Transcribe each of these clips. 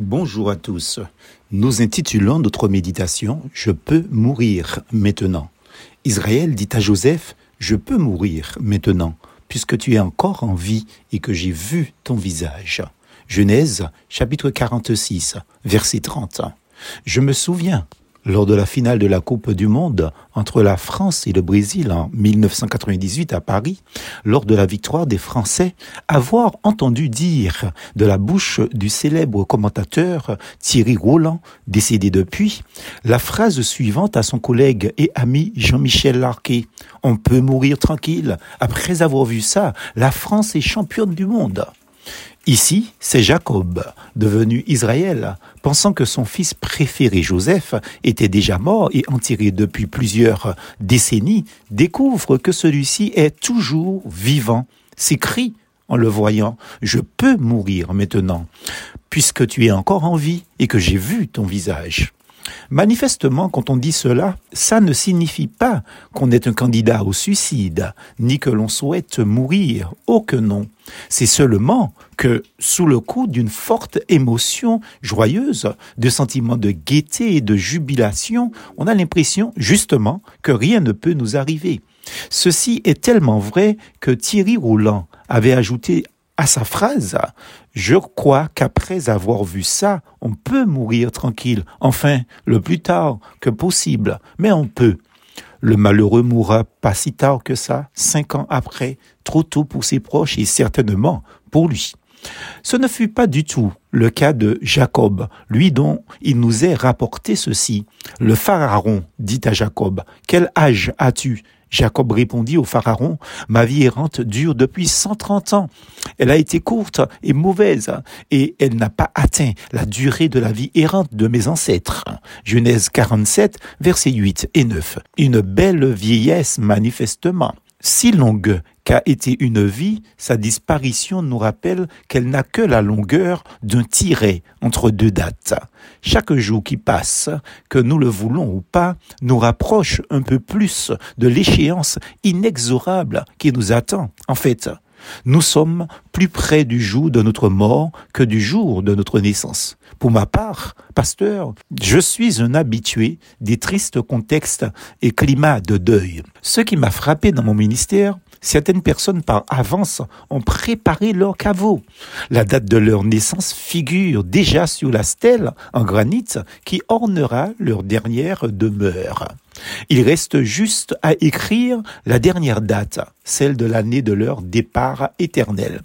Bonjour à tous. Nous intitulons notre méditation Je peux mourir maintenant. Israël dit à Joseph Je peux mourir maintenant, puisque tu es encore en vie et que j'ai vu ton visage. Genèse chapitre 46, verset 30. Je me souviens lors de la finale de la Coupe du Monde entre la France et le Brésil en 1998 à Paris, lors de la victoire des Français, avoir entendu dire de la bouche du célèbre commentateur Thierry Roland, décédé depuis, la phrase suivante à son collègue et ami Jean-Michel Larquet. On peut mourir tranquille. Après avoir vu ça, la France est championne du monde. Ici, c'est Jacob, devenu Israël, pensant que son fils préféré Joseph était déjà mort et enterré depuis plusieurs décennies, découvre que celui-ci est toujours vivant, s'écrie en le voyant, je peux mourir maintenant, puisque tu es encore en vie et que j'ai vu ton visage. Manifestement, quand on dit cela, ça ne signifie pas qu'on est un candidat au suicide, ni que l'on souhaite mourir. Oh que non. C'est seulement que, sous le coup d'une forte émotion joyeuse, de sentiments de gaieté et de jubilation, on a l'impression, justement, que rien ne peut nous arriver. Ceci est tellement vrai que Thierry Roulant avait ajouté à sa phrase, je crois qu'après avoir vu ça, on peut mourir tranquille, enfin, le plus tard que possible, mais on peut. Le malheureux mourra pas si tard que ça, cinq ans après, trop tôt pour ses proches et certainement pour lui. Ce ne fut pas du tout le cas de Jacob, lui dont il nous est rapporté ceci. Le pharaon dit à Jacob, Quel âge as-tu? Jacob répondit au Pharaon, Ma vie errante dure depuis 130 ans. Elle a été courte et mauvaise, et elle n'a pas atteint la durée de la vie errante de mes ancêtres. Genèse 47, versets 8 et 9. Une belle vieillesse manifestement si longue qu'a été une vie, sa disparition nous rappelle qu'elle n'a que la longueur d'un tiret entre deux dates. Chaque jour qui passe, que nous le voulons ou pas, nous rapproche un peu plus de l'échéance inexorable qui nous attend. En fait, nous sommes plus près du jour de notre mort que du jour de notre naissance. Pour ma part, pasteur, je suis un habitué des tristes contextes et climats de deuil. Ce qui m'a frappé dans mon ministère, certaines personnes par avance ont préparé leur caveau. La date de leur naissance figure déjà sur la stèle en granit qui ornera leur dernière demeure. Il reste juste à écrire la dernière date, celle de l'année de leur départ éternel.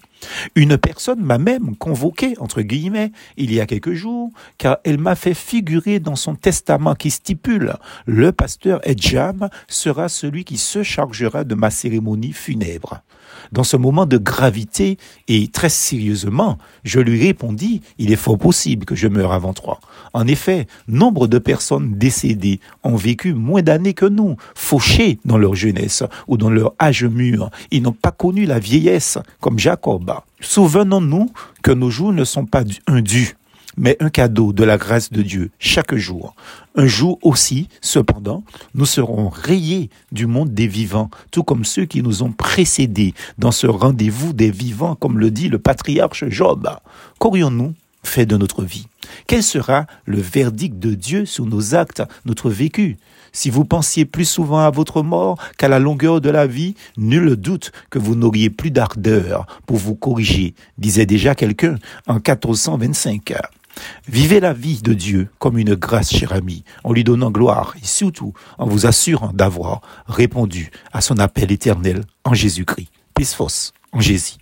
Une personne m'a même convoqué, entre guillemets, il y a quelques jours, car elle m'a fait figurer dans son testament qui stipule le pasteur Edjam sera celui qui se chargera de ma cérémonie funèbre. Dans ce moment de gravité et très sérieusement, je lui répondis, il est fort possible que je meure avant toi. En effet, nombre de personnes décédées ont vécu moins d'années que nous, fauchées dans leur jeunesse ou dans leur âge mûr. Ils n'ont pas connu la vieillesse comme Jacob. Souvenons-nous que nos jours ne sont pas un dû, mais un cadeau de la grâce de Dieu chaque jour. Un jour aussi, cependant, nous serons rayés du monde des vivants, tout comme ceux qui nous ont précédés dans ce rendez-vous des vivants, comme le dit le patriarche Job. Qu'aurions-nous fait de notre vie Quel sera le verdict de Dieu sur nos actes, notre vécu? Si vous pensiez plus souvent à votre mort qu'à la longueur de la vie, nul doute que vous n'auriez plus d'ardeur pour vous corriger, disait déjà quelqu'un en 1425. Vivez la vie de Dieu comme une grâce, cher ami, en lui donnant gloire et surtout en vous assurant d'avoir répondu à son appel éternel en Jésus-Christ. Plus fausse en Jésus.